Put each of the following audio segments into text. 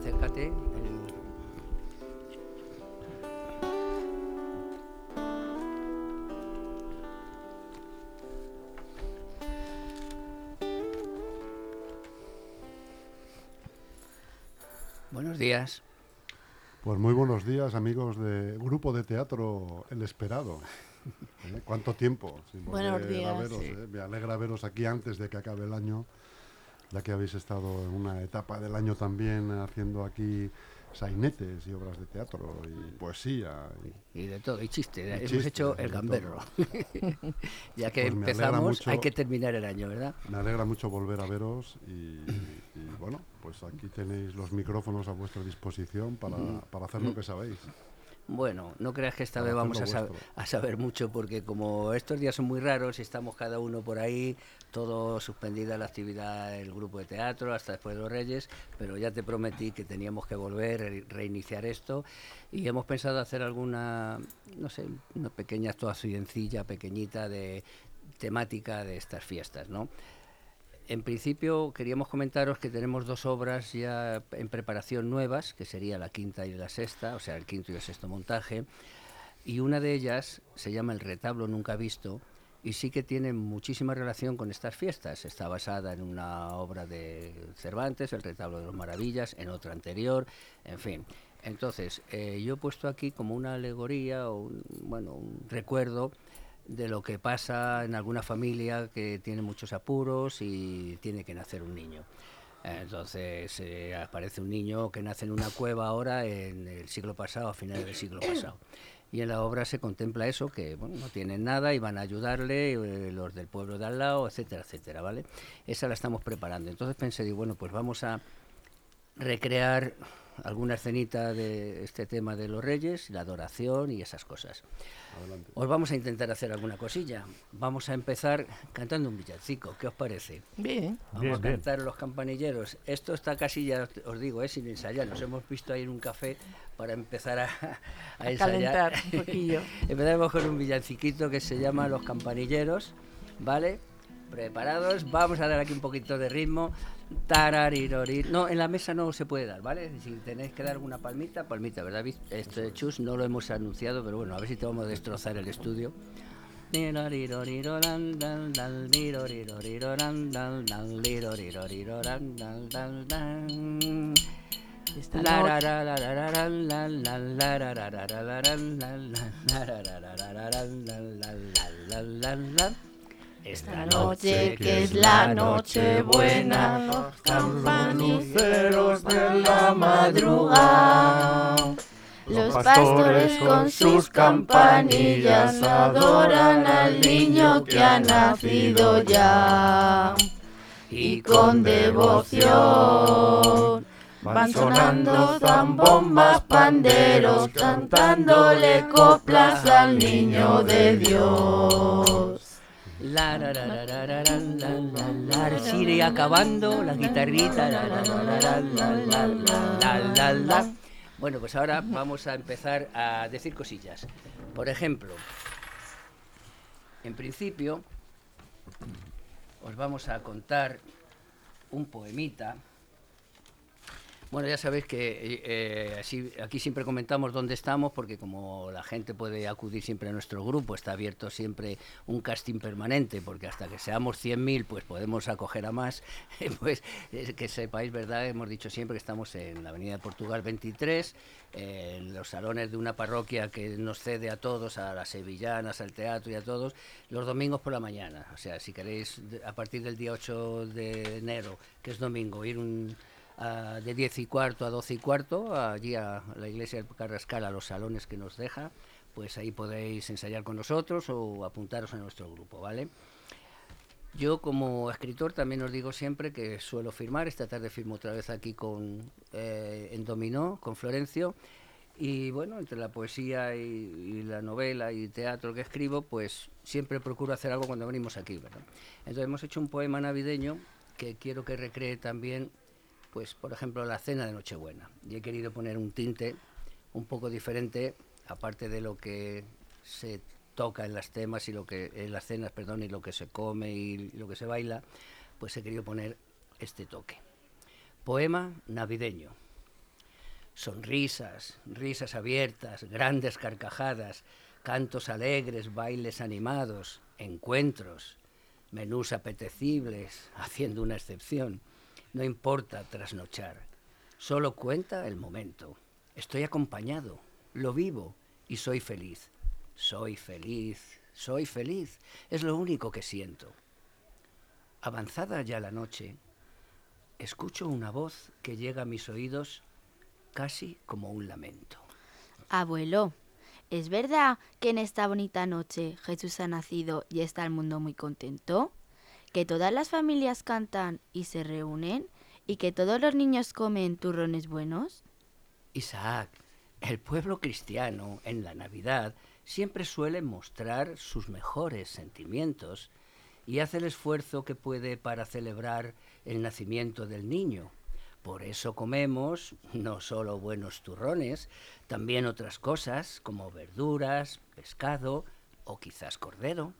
acércate. Buenos días. Pues muy buenos días, amigos de Grupo de Teatro El Esperado. ¿Eh? ¿Cuánto tiempo? sin Buenos días. veros, Sí. ¿eh? Me alegra veros aquí antes de que acabe el año, ya que habéis estado en una etapa del año también haciendo aquí sainetes y obras de teatro y poesía. y- Y de todo, y chiste. Y Hemos hecho el gamberro. ya que Pues empezamos, mucho. hay que terminar el año, ¿verdad? Me alegra mucho volver a veros y, y, bueno, pues aquí tenéis los micrófonos a vuestra disposición para, para hacer lo que sabéis. Bueno, no creas que esta Para vez vamos a, sab- saber mucho, porque como estos días son muy raros y estamos cada uno por ahí, todo suspendida la actividad del grupo de teatro hasta después de los Reyes, pero ya te prometí que teníamos que volver, re- reiniciar esto, y hemos pensado hacer alguna, no sé, una pequeña actuacioncilla pequeñita de temática de estas fiestas, ¿no? En principio queríamos comentaros que tenemos dos obras ya en preparación nuevas, que sería la quinta y la sexta, o sea, el quinto y el sexto montaje, y una de ellas se llama El retablo nunca visto y sí que tiene muchísima relación con estas fiestas. Está basada en una obra de Cervantes, El retablo de los maravillas, en otra anterior, en fin. Entonces, eh, yo he puesto aquí como una alegoría o un, bueno, un recuerdo de lo que pasa en alguna familia que tiene muchos apuros y tiene que nacer un niño. Entonces eh, aparece un niño que nace en una cueva ahora en el siglo pasado, a finales del siglo pasado. Y en la obra se contempla eso, que bueno, no tienen nada y van a ayudarle eh, los del pueblo de al lado, etcétera, etcétera, ¿vale? Esa la estamos preparando. Entonces pensé, digo, bueno, pues vamos a recrear alguna escenita de este tema de los reyes, la adoración y esas cosas. Adelante. Os vamos a intentar hacer alguna cosilla. Vamos a empezar cantando un villancico. ¿Qué os parece? Bien. Vamos Bien, a bien. cantar los campanilleros. Esto está casi ya, os- digo, es sin ensayar. Nos hemos visto ahí en un café para empezar a, a A ensayar. calentar un poquillo. Empezaremos con un villanciquito que se llama Los campanilleros. ¿Vale? Preparados. Vamos a dar aquí un poquito de ritmo. Tararirori. No, en la mesa no se puede dar, ¿vale? Si tenéis que dar alguna palmita, palmita, ¿verdad? Esto de Chus no lo hemos anunciado, pero bueno, a ver si te vamos a destrozar el estudio. Esta noche que es la noche buena, los campaniceros de la madrugada. Los pastores con sus campanillas adoran al niño que ha nacido ya. Y con devoción van sonando zambombas, panderos, cantándole coplas al niño de Dios. La, la, la, la, la, la, la, la, sigue acabando la guitarrita. La, la, la, la, la, la, la, Bueno, pues ahora vamos a empezar a decir cosillas. Por ejemplo, en principio os vamos a contar un poemita bueno, ya sabéis que eh, así, aquí siempre comentamos dónde estamos, porque como la gente puede acudir siempre a nuestro grupo, está abierto siempre un casting permanente, porque hasta que seamos 100.000, pues podemos acoger a más. pues eh, que sepáis, ¿verdad? Hemos dicho siempre que estamos en la Avenida de Portugal 23, eh, en los salones de una parroquia que nos cede a todos, a las sevillanas, al teatro y a todos, los domingos por la mañana. O sea, si queréis, a partir del día 8 de enero, que es domingo, ir un de 10 y cuarto a 12 y cuarto, allí a la iglesia de Carrascal, a los salones que nos deja, pues ahí podéis ensayar con nosotros o apuntaros a nuestro grupo, ¿vale? Yo como escritor también os digo siempre que suelo firmar, esta tarde firmo otra vez aquí con, eh, en Dominó, con Florencio, y bueno, entre la poesía y, y la novela y teatro que escribo, pues siempre procuro hacer algo cuando venimos aquí, ¿verdad? Entonces hemos hecho un poema navideño que quiero que recree también, pues por ejemplo, la cena de Nochebuena. Y he querido poner un tinte un poco diferente, aparte de lo que se toca en las temas y lo que en las cenas, perdón, y lo que se come y lo que se baila, pues he querido poner este toque. Poema navideño. Sonrisas, risas abiertas, grandes carcajadas, cantos alegres, bailes animados, encuentros, menús apetecibles, haciendo una excepción. No importa trasnochar, solo cuenta el momento. Estoy acompañado, lo vivo y soy feliz. Soy feliz, soy feliz, es lo único que siento. Avanzada ya la noche, escucho una voz que llega a mis oídos casi como un lamento. Abuelo, ¿es verdad que en esta bonita noche Jesús ha nacido y está el mundo muy contento? ¿Que todas las familias cantan y se reúnen? ¿Y que todos los niños comen turrones buenos? Isaac, el pueblo cristiano en la Navidad siempre suele mostrar sus mejores sentimientos y hace el esfuerzo que puede para celebrar el nacimiento del niño. Por eso comemos no solo buenos turrones, también otras cosas como verduras, pescado o quizás cordero.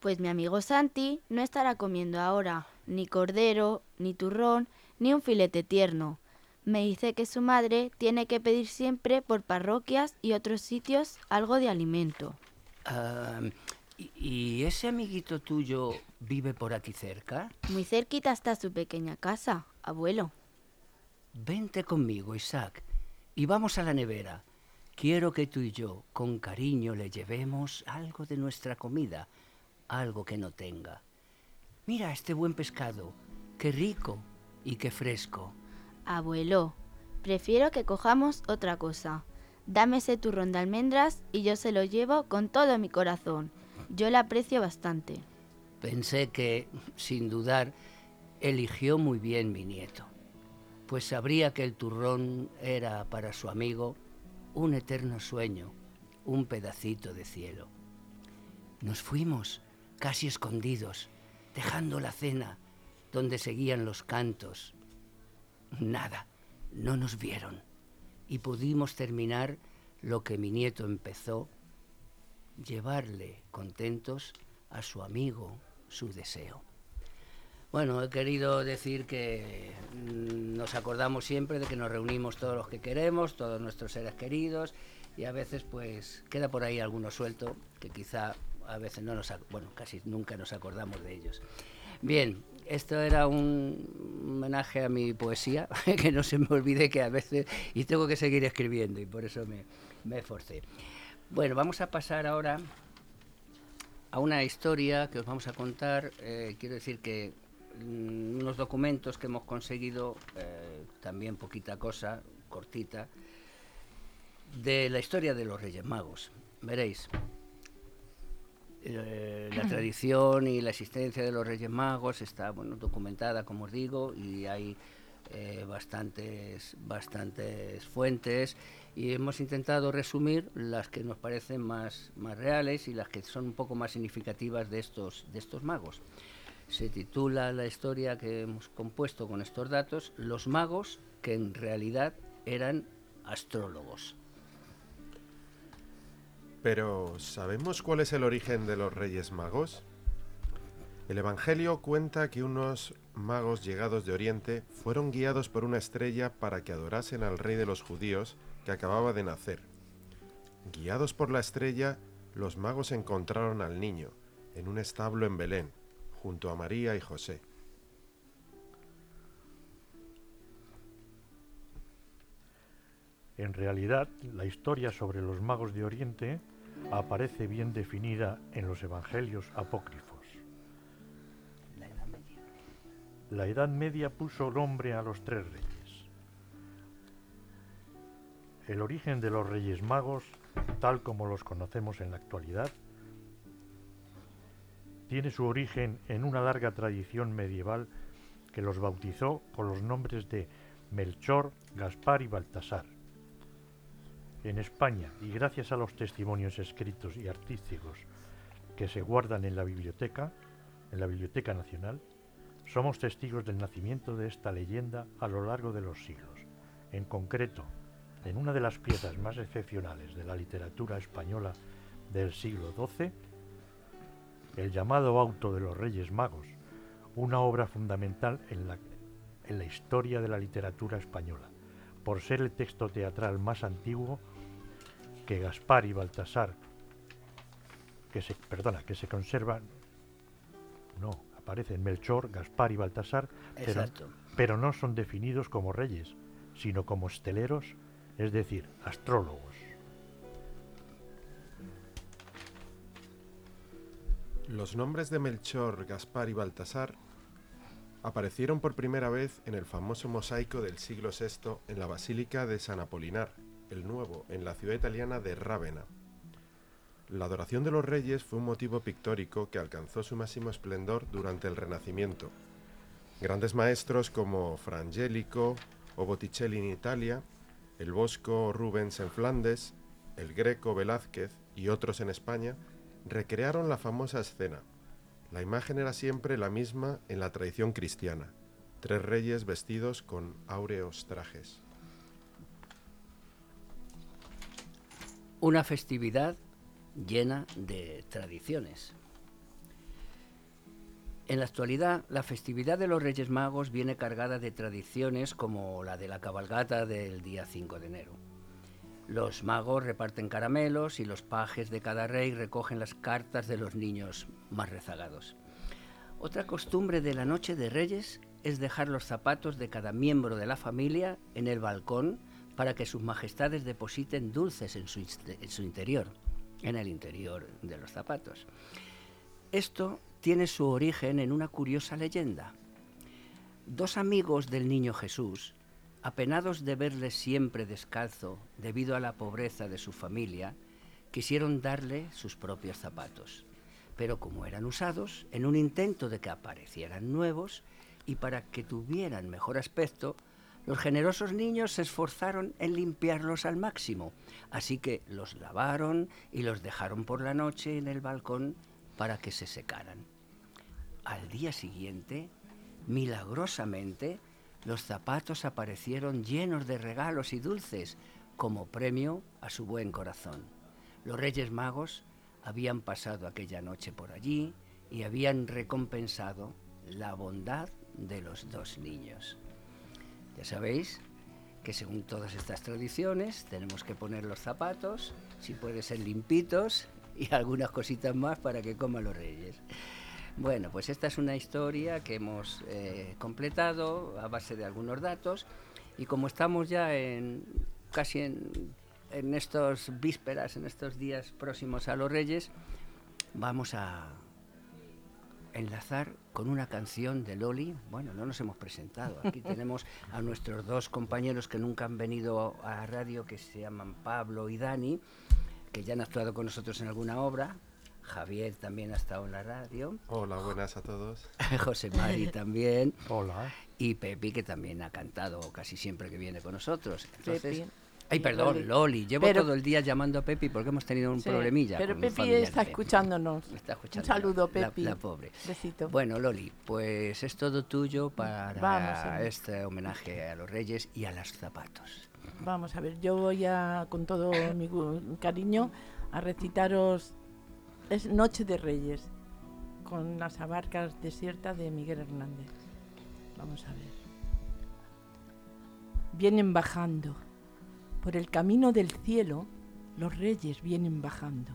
Pues mi amigo Santi no estará comiendo ahora ni cordero, ni turrón, ni un filete tierno. Me dice que su madre tiene que pedir siempre por parroquias y otros sitios algo de alimento. Ah, ¿y, ¿Y ese amiguito tuyo vive por aquí cerca? Muy cerquita está su pequeña casa, abuelo. Vente conmigo, Isaac, y vamos a la nevera. Quiero que tú y yo, con cariño, le llevemos algo de nuestra comida, algo que no tenga. Mira este buen pescado, qué rico y qué fresco. Abuelo, prefiero que cojamos otra cosa. Dame ese turrón de almendras y yo se lo llevo con todo mi corazón. Yo la aprecio bastante. Pensé que, sin dudar, eligió muy bien mi nieto, pues sabría que el turrón era para su amigo un eterno sueño, un pedacito de cielo. Nos fuimos, casi escondidos, dejando la cena, donde seguían los cantos. Nada, no nos vieron, y pudimos terminar lo que mi nieto empezó, llevarle contentos a su amigo su deseo. Bueno, he querido decir que mm, nos acordamos siempre de que nos reunimos todos los que queremos, todos nuestros seres queridos, y a veces pues queda por ahí alguno suelto que quizá a veces no nos, bueno, casi nunca nos acordamos de ellos. Bien, esto era un homenaje a mi poesía, que no se me olvide que a veces, y tengo que seguir escribiendo, y por eso me, me esforcé. Bueno, vamos a pasar ahora a una historia que os vamos a contar. eh, quiero decir que mm, unos documentos que hemos conseguido, eh, también poquita cosa, cortita, de la historia de los Reyes Magos. Veréis, eh, la tradición y la existencia de los Reyes Magos está bueno, documentada, como os digo, y hay eh, bastantes, bastantes fuentes y hemos intentado resumir las que nos parecen más, más reales y las que son un poco más significativas de estos, de estos magos. Se titula la historia que hemos compuesto con estos datos, Los magos que en realidad eran astrólogos. Pero, ¿sabemos cuál es el origen de los Reyes Magos? El Evangelio cuenta que unos magos llegados de Oriente fueron guiados por una estrella para que adorasen al rey de los judíos que acababa de nacer. Guiados por la estrella, los magos encontraron al niño en un establo en Belén, junto a María y José. En realidad, la historia sobre los magos de Oriente aparece bien definida en los evangelios apócrifos. La Edad Media puso nombre a los tres reyes. El origen de los reyes magos, tal como los conocemos en la actualidad, tiene su origen en una larga tradición medieval que los bautizó con los nombres de Melchor, Gaspar y Baltasar. En España, y gracias a los testimonios escritos y artísticos que se guardan en la biblioteca, en la Biblioteca Nacional, somos testigos del nacimiento de esta leyenda a lo largo de los siglos. En concreto, en una de las piezas más excepcionales de la literatura española del siglo XII, el llamado Auto de los Reyes Magos, una obra fundamental en la, en la historia de la literatura española, por ser el texto teatral más antiguo que Gaspar y Baltasar, que se, perdona, que se conservan, no, aparecen Melchor, Gaspar y Baltasar, pero, pero no son definidos como reyes, sino como esteleros, es decir, astrólogos. Los nombres de Melchor, Gaspar y Baltasar aparecieron por primera vez en el famoso mosaico del siglo VI en la Basílica de San Apolinar, el Nuevo, en la ciudad italiana de Rávena. La adoración de los reyes fue un motivo pictórico que alcanzó su máximo esplendor durante el Renacimiento. Grandes maestros como Frangélico o Botticelli en Italia, el Bosco Rubens en Flandes, el Greco Velázquez y otros en España recrearon la famosa escena. La imagen era siempre la misma en la tradición cristiana, tres reyes vestidos con áureos trajes. Una festividad llena de tradiciones. En la actualidad, la festividad de los Reyes Magos viene cargada de tradiciones como la de la cabalgata del día 5 de enero. Los magos reparten caramelos y los pajes de cada rey recogen las cartas de los niños más rezagados. Otra costumbre de la Noche de Reyes es dejar los zapatos de cada miembro de la familia en el balcón para que sus majestades depositen dulces en su, interior, en el interior de los zapatos. Esto tiene su origen en una curiosa leyenda. Dos amigos del niño Jesús, apenados de verle siempre descalzo debido a la pobreza de su familia, quisieron darle sus propios zapatos. Pero como eran usados, en un intento de que aparecieran nuevos y para que tuvieran mejor aspecto, los generosos niños se esforzaron en limpiarlos al máximo, así que los lavaron y los dejaron por la noche en el balcón para que se secaran. Al día siguiente, milagrosamente, los zapatos aparecieron llenos de regalos y dulces como premio a su buen corazón. Los Reyes Magos habían pasado aquella noche por allí y habían recompensado la bondad de los dos niños. Ya sabéis que según todas estas tradiciones tenemos que poner los zapatos, si puede ser limpitos y algunas cositas más para que coman los reyes. Bueno, pues esta es una historia que hemos eh, completado a base de algunos datos y como estamos ya en casi en, en estos vísperas, en estos días próximos a los reyes, vamos a enlazar con una canción de Loli. Bueno, no nos hemos presentado. Aquí tenemos a nuestros dos compañeros que nunca han venido a radio, que se llaman Pablo y Dani, que ya han actuado con nosotros en alguna obra. Javier también ha estado en la radio. Hola, buenas a todos. José Mari también. Hola. Y Pepi, que también ha cantado casi siempre que viene con nosotros. Entonces, Pepi. Ay, perdón, Loli. Loli. Llevo Pero- todo el día llamando a Pepi porque hemos tenido un Sí, problemilla. Pero con Pepi familiar está Pepi. escuchándonos. Está escuchando. Un saludo, Pepi. La, pobre. Besito. Bueno, Loli, pues es todo tuyo para Vamos, este homenaje a los reyes y a los zapatos. Vamos a ver, yo voy a, con todo mi cariño, a recitaros es Noche de Reyes, con las abarcas desiertas de Miguel Hernández. Vamos a ver. Vienen bajando. Por el camino del cielo, los reyes vienen bajando.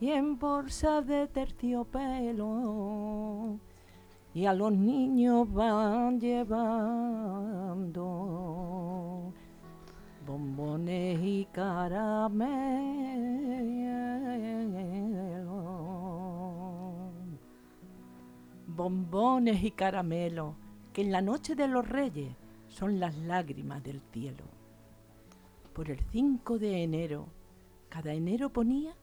Y en bolsa de terciopelo, y a los niños van llevando bombones y caramelo. Bombones y caramelo, que en la noche de los reyes son las lágrimas del cielo. Por el 5 de enero, cada enero ponía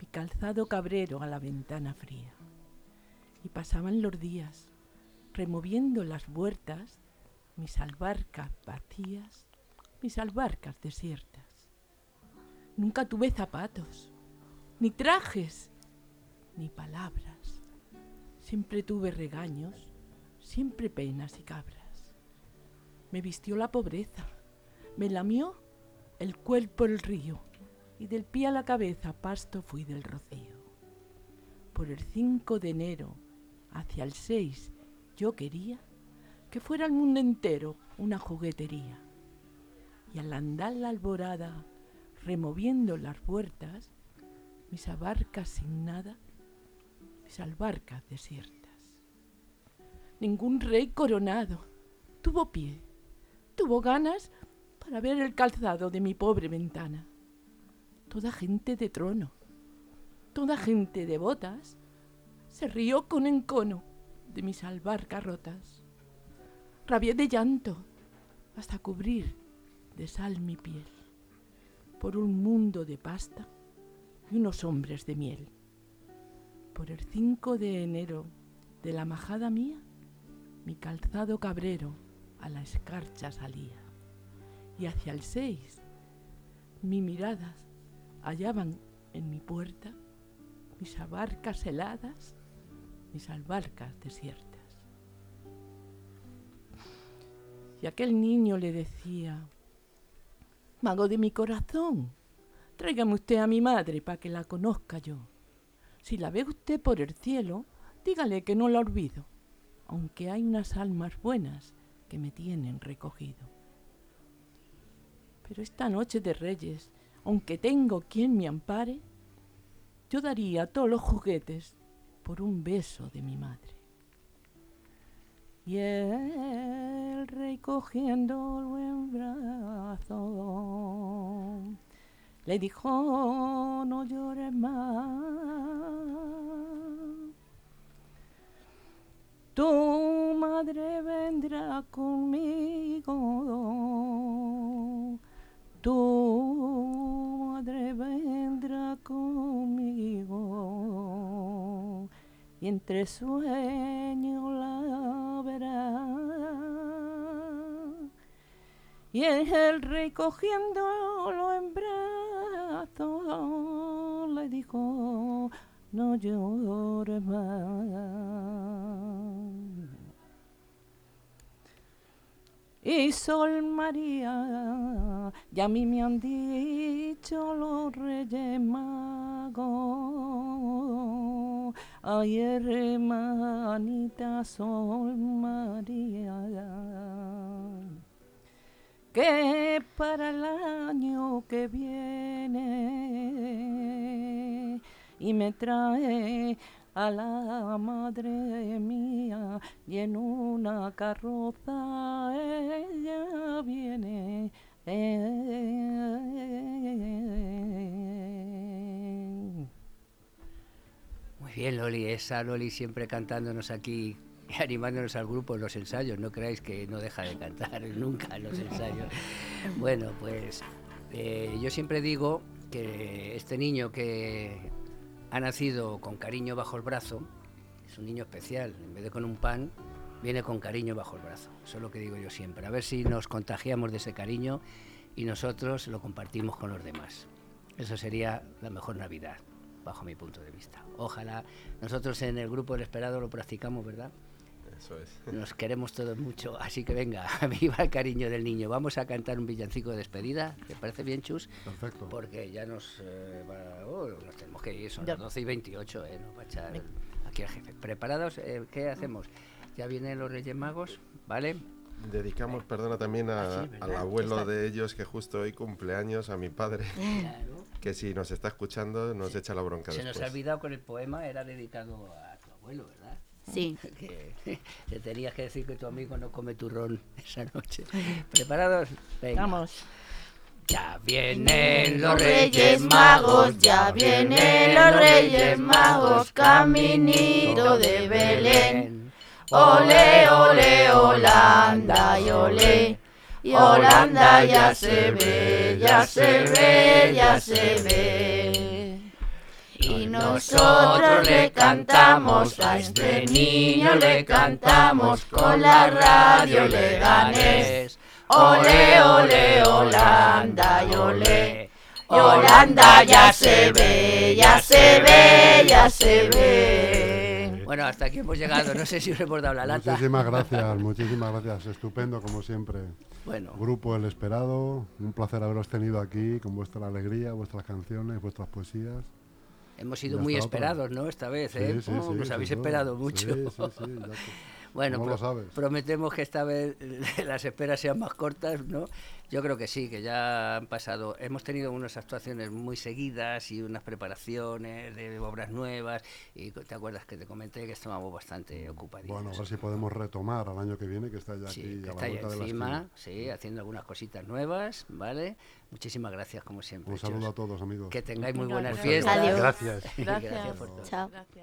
mi calzado cabrero a la ventana fría. Y pasaban los días, removiendo las huertas, mis albarcas vacías, mis albarcas desiertas. Nunca tuve zapatos, ni trajes, ni palabras. Siempre tuve regaños, siempre penas y cabras. Me vistió la pobreza, me lamió el cuerpo el río, y del pie a la cabeza pasto fui del rocío. Por el 5 de enero, hacia el 6, yo quería que fuera el mundo entero una juguetería. Y al andar la alborada, removiendo las puertas, mis abarcas sin nada, albarcas desiertas. Ningún rey coronado tuvo pie, tuvo ganas para ver el calzado de mi pobre ventana. Toda gente de trono, toda gente de botas, se rió con encono de mis albarcas rotas. Rabié de llanto hasta cubrir de sal mi piel por un mundo de pasta y unos hombres de miel. Por el 5 de enero de la majada mía, mi calzado cabrero a la escarcha salía. Y hacia el 6, mi miradas hallaban en mi puerta mis abarcas heladas, mis albarcas desiertas. Y aquel niño le decía, Mago de mi corazón, tráigame usted a mi madre para que la conozca yo. Si la ve usted por el cielo, dígale que no la olvido, aunque hay unas almas buenas que me tienen recogido. Pero esta noche de reyes, aunque tengo quien me ampare, yo daría todos los juguetes por un beso de mi madre. Y el rey cogiéndolo en brazo, le dijo, no llores más. Tu madre vendrá conmigo, tu madre vendrá conmigo, y entre sueños la verá. Y el rey cogiéndolo en brazos le dijo, no llores más. Y Sol María, ya a mí me han dicho los reyes magos, ay hermanita Sol María que para el año que viene y me trae a la madre mía y en una carroza ella viene. Muy bien, Loli, esa Loli siempre cantándonos aquí animándonos al grupo en los ensayos. No creáis que no deja de cantar nunca en los ensayos. Bueno, pues eh, yo siempre digo que este niño que ha nacido con cariño bajo el brazo es un niño especial. En vez de con un pan, viene con cariño bajo el brazo. Eso es lo que digo yo siempre. A ver si nos contagiamos de ese cariño y nosotros lo compartimos con los demás. Eso sería la mejor Navidad, bajo mi punto de vista. Ojalá nosotros en el grupo El Esperado lo practicamos, ¿verdad? Eso es. Nos queremos todos mucho, así que venga, viva el cariño del niño. Vamos a cantar un villancico de despedida, ¿te parece bien, Chus? Perfecto. Porque ya nos, eh, va- oh, nos tenemos que ir, son Ya. las 12 y 28, ¿eh? Nos va a echar aquí el jefe. ¿Preparados? Eh, ¿Qué hacemos? Ya vienen los Reyes Magos, ¿vale? Dedicamos, perdona, también a- Ah, al abuelo Está- de ellos que justo hoy cumpleaños, a mi padre, Claro. que si nos está escuchando nos echa la bronca Se nos ha olvidado con el poema, era dedicado a tu abuelo, ¿verdad? Sí. Que te tenías que decir que tu amigo no come turrón esa noche. ¿Preparados? Venga. Vamos. Ya vienen Los Reyes Magos, ya vienen los Reyes Magos, caminito de Belén. Ole, ole, Holanda y ole. Y Holanda ya se ve, ya se ve, ya se ve. Y nosotros le cantamos a este niño, le cantamos con la radio Leganés. Ole, ole, Holanda y ole. Holanda ya se ve, ya se ve, ya se ve. Bueno, hasta aquí hemos llegado. No sé si os hemos dado la lata. Muchísimas gracias, muchísimas gracias. Estupendo, como siempre. Bueno, Grupo El Esperado, un placer haberos tenido aquí con vuestra alegría, vuestras canciones, vuestras poesías. Hemos sido muy esperados, ¿no? Esta vez, ¿eh? Sí, sí, Oh, sí, nos habéis esperado mucho. Bueno, ¿Cómo lo pro- sabes? prometemos que esta vez las esperas sean más cortas, ¿no? Yo creo que sí, que ya han pasado. Hemos tenido unas actuaciones muy seguidas y unas preparaciones de obras nuevas. Y te acuerdas que te comenté que estábamos bastante ocupadillos. Bueno, a ver si podemos retomar al año que viene, que está ya Sí, aquí que a la está ya encima, sí, haciendo algunas cositas nuevas, ¿vale? Muchísimas gracias, como siempre. Un saludo a todos, amigos. Que tengáis muy buenas gracias. fiestas. Adiós. Gracias. Gracias Gracias. por todo. Chao. Gracias.